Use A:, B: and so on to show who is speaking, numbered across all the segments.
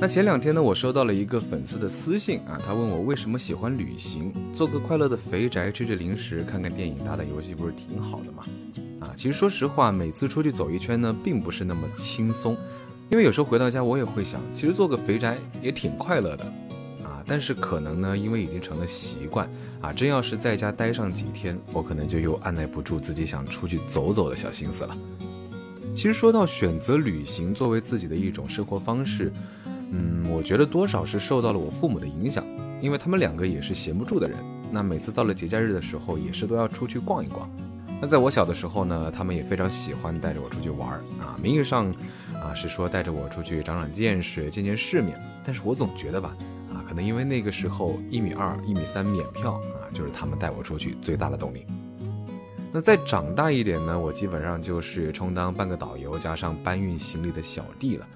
A: 那前两天呢，我收到了一个粉丝的私信啊，他问我为什么喜欢旅行，做个快乐的肥宅，吃着零食，看看电影，打打游戏，不是挺好的吗？啊，其实说实话，每次出去走一圈呢，并不是那么轻松，因为有时候回到家，我也会想，其实做个肥宅也挺快乐的，啊，但是可能呢，因为已经成了习惯，啊，真要是在家待上几天，我可能就又按耐不住自己想出去走走的小心思了。其实说到选择旅行作为自己的一种生活方式。嗯，我觉得多少是受到了我父母的影响，因为他们两个也是闲不住的人。那每次到了节假日的时候，也是都要出去逛一逛。那在我小的时候呢，他们也非常喜欢带着我出去玩儿啊。名义上啊是说带着我出去长长见识、见见世面，但是我总觉得吧，啊，可能因为那个时候一米二、一米三免票啊，就是他们带我出去最大的动力。那再长大一点呢，我基本上就是充当半个导游，加上搬运行李的小弟了。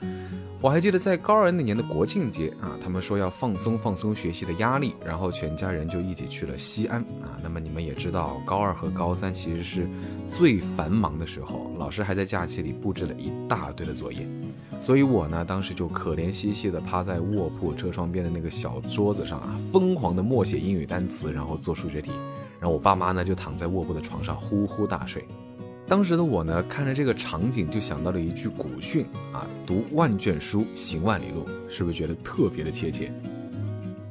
A: 我还记得在高二那年的国庆节啊，他们说要放松放松学习的压力，然后全家人就一起去了西安啊。那么你们也知道，高二和高三其实是最繁忙的时候，老师还在假期里布置了一大堆的作业，所以我呢当时就可怜兮兮的趴在卧铺车窗边的那个小桌子上啊，疯狂的默写英语单词，然后做数学题，然后我爸妈呢就躺在卧铺的床上呼呼大睡。当时的我呢，看着这个场景就想到了一句古训啊：“读万卷书，行万里路。”是不是觉得特别的贴切？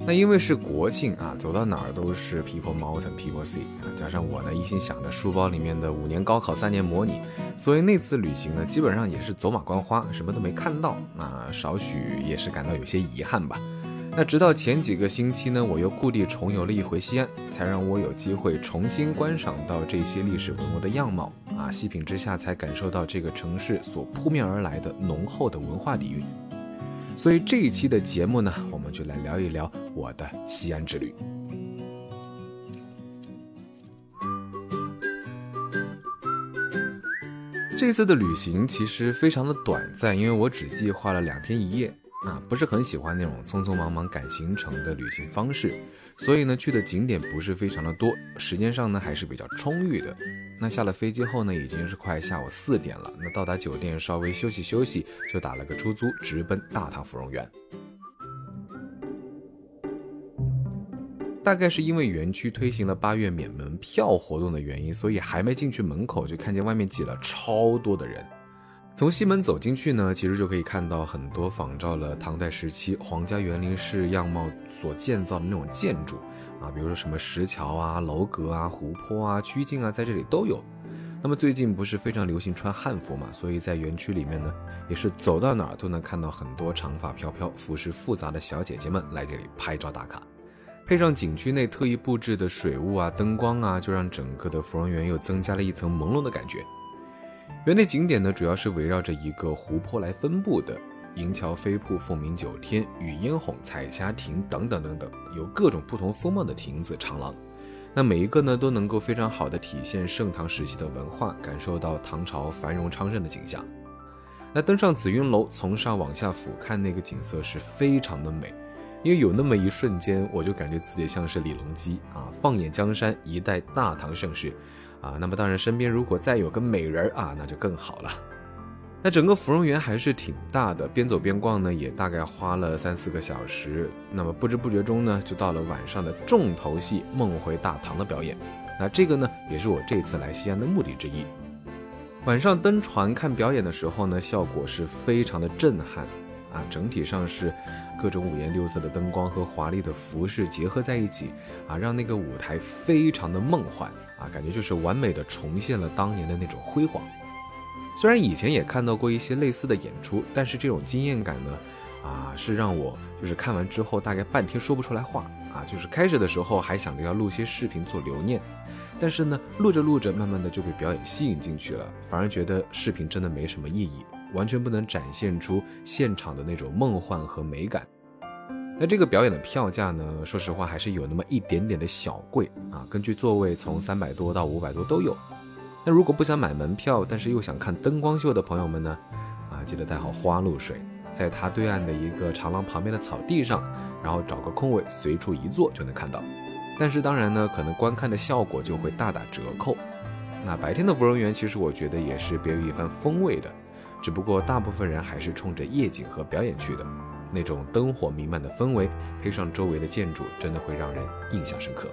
A: 那因为是国庆啊，走到哪儿都是 people mountain people sea 啊，加上我呢一心想着书包里面的五年高考三年模拟，所以那次旅行呢，基本上也是走马观花，什么都没看到，那少许也是感到有些遗憾吧。那直到前几个星期呢，我又故地重游了一回西安，才让我有机会重新观赏到这些历史文物的样貌啊！细品之下，才感受到这个城市所扑面而来的浓厚的文化底蕴。所以这一期的节目呢，我们就来聊一聊我的西安之旅。这次的旅行其实非常的短暂，因为我只计划了两天一夜。啊，不是很喜欢那种匆匆忙忙赶行程的旅行方式，所以呢，去的景点不是非常的多，时间上呢还是比较充裕的。那下了飞机后呢，已经是快下午四点了。那到达酒店稍微休息休息，就打了个出租，直奔大唐芙蓉园。大概是因为园区推行了八月免门票活动的原因，所以还没进去门口，就看见外面挤了超多的人。从西门走进去呢，其实就可以看到很多仿照了唐代时期皇家园林式样貌所建造的那种建筑啊，比如说什么石桥啊、楼阁啊、湖泊啊、曲径啊，在这里都有。那么最近不是非常流行穿汉服嘛，所以在园区里面呢，也是走到哪儿都能看到很多长发飘飘、服饰复杂的小姐姐们来这里拍照打卡。配上景区内特意布置的水雾啊、灯光啊，就让整个的芙蓉园又增加了一层朦胧的感觉。园内景点呢，主要是围绕着一个湖泊来分布的，银桥飞瀑、凤鸣九天、雨烟红、彩霞亭等等等等，有各种不同风貌的亭子、长廊。那每一个呢，都能够非常好的体现盛唐时期的文化，感受到唐朝繁荣昌盛的景象。那登上紫云楼，从上往下俯瞰那个景色是非常的美，因为有那么一瞬间，我就感觉自己像是李隆基啊，放眼江山，一代大唐盛世。啊，那么当然，身边如果再有个美人啊，那就更好了。那整个芙蓉园还是挺大的，边走边逛呢，也大概花了三四个小时。那么不知不觉中呢，就到了晚上的重头戏《梦回大唐》的表演。那这个呢，也是我这次来西安的目的之一。晚上登船看表演的时候呢，效果是非常的震撼。啊，整体上是各种五颜六色的灯光和华丽的服饰结合在一起，啊，让那个舞台非常的梦幻，啊，感觉就是完美的重现了当年的那种辉煌。虽然以前也看到过一些类似的演出，但是这种惊艳感呢，啊，是让我就是看完之后大概半天说不出来话，啊，就是开始的时候还想着要录些视频做留念，但是呢，录着录着，慢慢的就被表演吸引进去了，反而觉得视频真的没什么意义。完全不能展现出现场的那种梦幻和美感。那这个表演的票价呢？说实话还是有那么一点点的小贵啊。根据座位从三百多到五百多都有。那如果不想买门票，但是又想看灯光秀的朋友们呢？啊，记得带好花露水，在它对岸的一个长廊旁边的草地上，然后找个空位随处一坐就能看到。但是当然呢，可能观看的效果就会大打折扣。那白天的芙蓉园其实我觉得也是别有一番风味的。只不过大部分人还是冲着夜景和表演去的，那种灯火弥漫的氛围，配上周围的建筑，真的会让人印象深刻。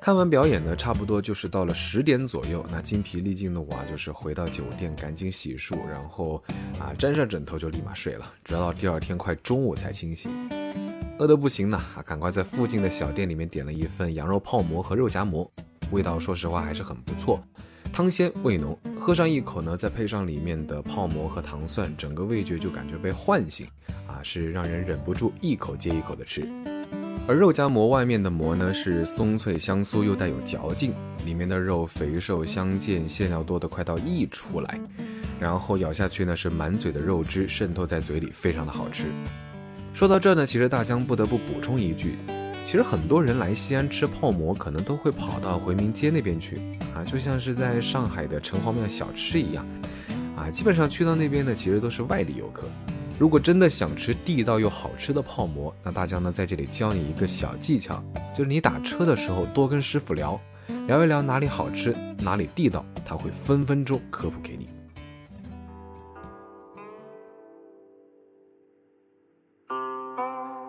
A: 看完表演呢，差不多就是到了十点左右。那精疲力尽的我啊，就是回到酒店，赶紧洗漱，然后啊沾上枕头就立马睡了，直到第二天快中午才清醒。饿得不行呢，啊，赶快在附近的小店里面点了一份羊肉泡馍和肉夹馍，味道说实话还是很不错，汤鲜味浓，喝上一口呢，再配上里面的泡馍和糖蒜，整个味觉就感觉被唤醒，啊，是让人忍不住一口接一口的吃。而肉夹馍外面的馍呢，是松脆香酥又带有嚼劲，里面的肉肥瘦相间，馅料多得快到溢出来，然后咬下去呢，是满嘴的肉汁渗透在嘴里，非常的好吃。说到这呢，其实大江不得不补充一句，其实很多人来西安吃泡馍，可能都会跑到回民街那边去啊，就像是在上海的城隍庙小吃一样，啊，基本上去到那边呢，其实都是外地游客。如果真的想吃地道又好吃的泡馍，那大家呢在这里教你一个小技巧，就是你打车的时候多跟师傅聊，聊一聊哪里好吃，哪里地道，他会分分钟科普给你。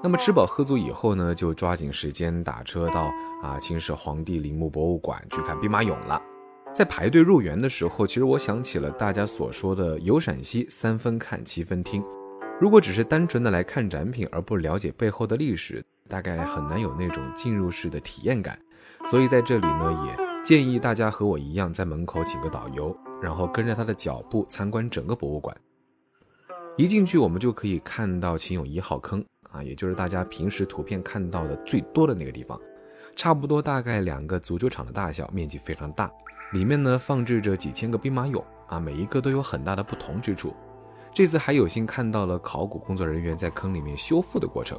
A: 那么吃饱喝足以后呢，就抓紧时间打车到啊秦始皇帝陵墓博物馆去看兵马俑了。在排队入园的时候，其实我想起了大家所说的“游陕西，三分看，七分听”。如果只是单纯的来看展品而不了解背后的历史，大概很难有那种进入式的体验感。所以在这里呢，也建议大家和我一样，在门口请个导游，然后跟着他的脚步参观整个博物馆。一进去，我们就可以看到秦俑一号坑啊，也就是大家平时图片看到的最多的那个地方，差不多大概两个足球场的大小，面积非常大。里面呢放置着几千个兵马俑啊，每一个都有很大的不同之处。这次还有幸看到了考古工作人员在坑里面修复的过程，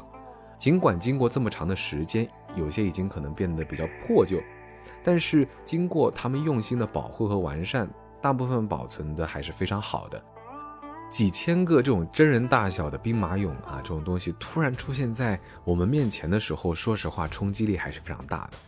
A: 尽管经过这么长的时间，有些已经可能变得比较破旧，但是经过他们用心的保护和完善，大部分保存的还是非常好的。几千个这种真人大小的兵马俑啊，这种东西突然出现在我们面前的时候，说实话冲击力还是非常大的。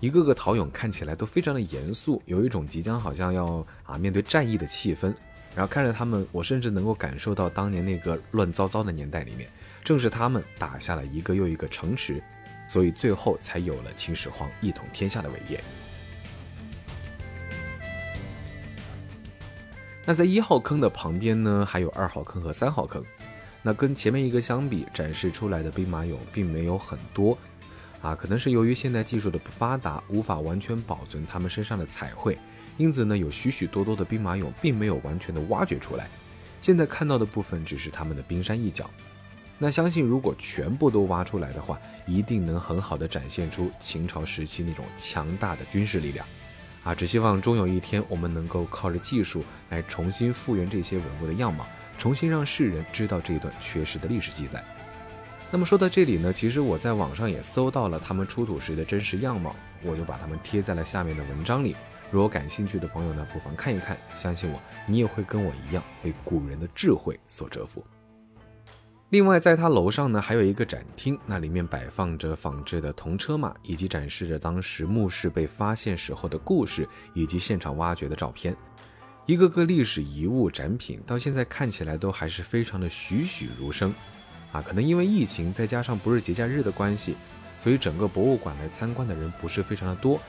A: 一个个陶俑看起来都非常的严肃，有一种即将好像要啊面对战役的气氛。然后看着他们，我甚至能够感受到当年那个乱糟糟的年代里面，正是他们打下了一个又一个城池，所以最后才有了秦始皇一统天下的伟业。那在一号坑的旁边呢，还有二号坑和三号坑。那跟前面一个相比，展示出来的兵马俑并没有很多，啊，可能是由于现代技术的不发达，无法完全保存他们身上的彩绘。因此呢，有许许多多的兵马俑并没有完全的挖掘出来，现在看到的部分只是他们的冰山一角。那相信如果全部都挖出来的话，一定能很好的展现出秦朝时期那种强大的军事力量。啊，只希望终有一天，我们能够靠着技术来重新复原这些文物的样貌，重新让世人知道这一段缺失的历史记载。那么说到这里呢，其实我在网上也搜到了他们出土时的真实样貌，我就把它们贴在了下面的文章里。如果感兴趣的朋友呢，不妨看一看。相信我，你也会跟我一样被古人的智慧所折服。另外，在他楼上呢，还有一个展厅，那里面摆放着仿制的铜车马，以及展示着当时墓室被发现时候的故事，以及现场挖掘的照片。一个个历史遗物展品，到现在看起来都还是非常的栩栩如生。啊，可能因为疫情，再加上不是节假日的关系，所以整个博物馆来参观的人不是非常的多。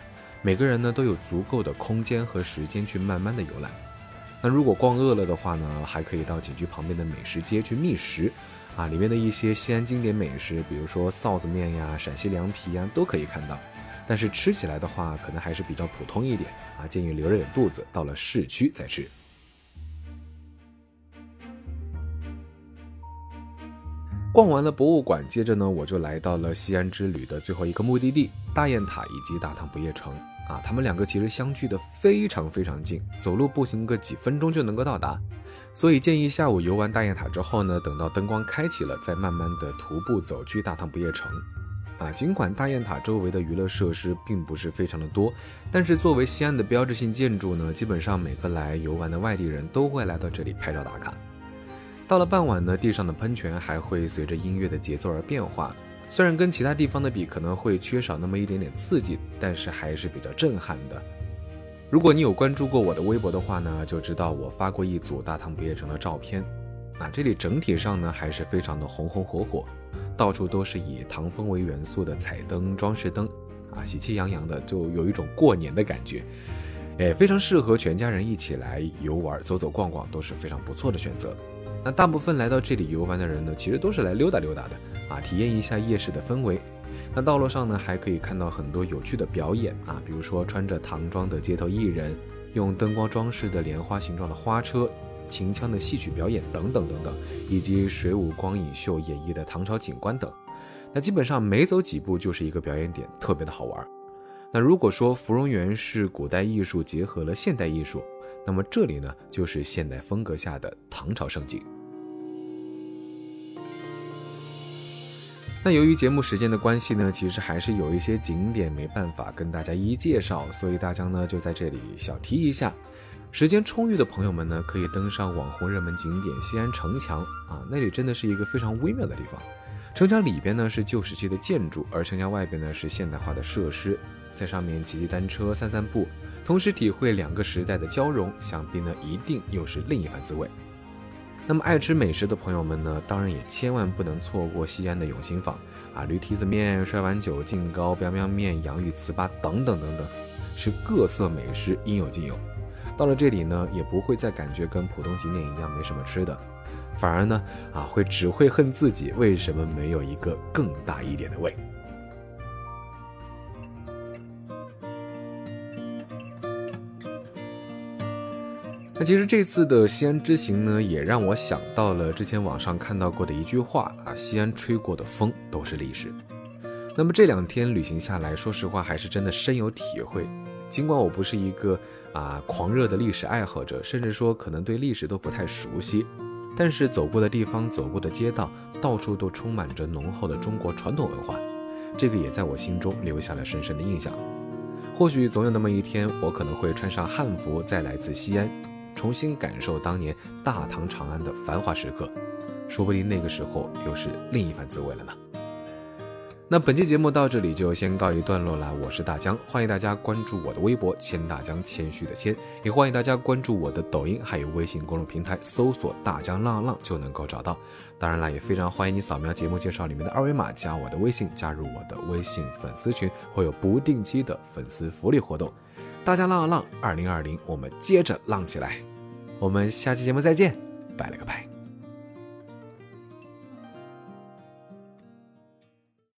A: 每个人呢都有足够的空间和时间去慢慢的游览。那如果逛饿了的话呢，还可以到景区旁边的美食街去觅食，啊，里面的一些西安经典美食，比如说臊子面呀、陕西凉皮呀，都可以看到。但是吃起来的话，可能还是比较普通一点啊，建议留着点肚子，到了市区再吃。逛完了博物馆，接着呢，我就来到了西安之旅的最后一个目的地——大雁塔以及大唐不夜城。啊，他们两个其实相距的非常非常近，走路步行个几分钟就能够到达，所以建议下午游完大雁塔之后呢，等到灯光开启了，再慢慢的徒步走去大唐不夜城。啊，尽管大雁塔周围的娱乐设施并不是非常的多，但是作为西安的标志性建筑呢，基本上每个来游玩的外地人都会来到这里拍照打卡。到了傍晚呢，地上的喷泉还会随着音乐的节奏而变化。虽然跟其他地方的比可能会缺少那么一点点刺激，但是还是比较震撼的。如果你有关注过我的微博的话呢，就知道我发过一组大唐不夜城的照片。那这里整体上呢还是非常的红红火火，到处都是以唐风为元素的彩灯、装饰灯，啊，喜气洋洋的，就有一种过年的感觉。哎，非常适合全家人一起来游玩、走走逛逛，都是非常不错的选择。那大部分来到这里游玩的人呢，其实都是来溜达溜达的，啊，体验一下夜市的氛围。那道路上呢，还可以看到很多有趣的表演啊，比如说穿着唐装的街头艺人，用灯光装饰的莲花形状的花车。秦腔的戏曲表演等等等等，以及水舞光影秀演绎的唐朝景观等，那基本上每走几步就是一个表演点，特别的好玩。那如果说芙蓉园是古代艺术结合了现代艺术，那么这里呢就是现代风格下的唐朝盛景。那由于节目时间的关系呢，其实还是有一些景点没办法跟大家一一介绍，所以大家呢就在这里小提一下。时间充裕的朋友们呢，可以登上网红热门景点西安城墙啊，那里真的是一个非常微妙的地方。城墙里边呢是旧时期的建筑，而城墙外边呢是现代化的设施，在上面骑骑单车、散散步，同时体会两个时代的交融，想必呢一定又是另一番滋味。那么爱吃美食的朋友们呢，当然也千万不能错过西安的永兴坊啊，驴蹄子面、摔碗酒、劲糕、彪彪面、洋芋糍粑等等等等，是各色美食应有尽有。到了这里呢，也不会再感觉跟普通景点一样没什么吃的，反而呢，啊，会只会恨自己为什么没有一个更大一点的胃。那其实这次的西安之行呢，也让我想到了之前网上看到过的一句话啊：西安吹过的风都是历史。那么这两天旅行下来，说实话还是真的深有体会。尽管我不是一个。啊，狂热的历史爱好者，甚至说可能对历史都不太熟悉，但是走过的地方、走过的街道，到处都充满着浓厚的中国传统文化，这个也在我心中留下了深深的印象。或许总有那么一天，我可能会穿上汉服，再来自西安，重新感受当年大唐长安的繁华时刻，说不定那个时候又是另一番滋味了呢。那本期节目到这里就先告一段落了。我是大江，欢迎大家关注我的微博“谦大江”，谦虚的谦，也欢迎大家关注我的抖音，还有微信公众平台，搜索“大江浪浪”就能够找到。当然了，也非常欢迎你扫描节目介绍里面的二维码，加我的微信，加入我的微信粉丝群，会有不定期的粉丝福利活动。大家浪浪浪，二零二零，我们接着浪起来。我们下期节目再见，拜了个拜。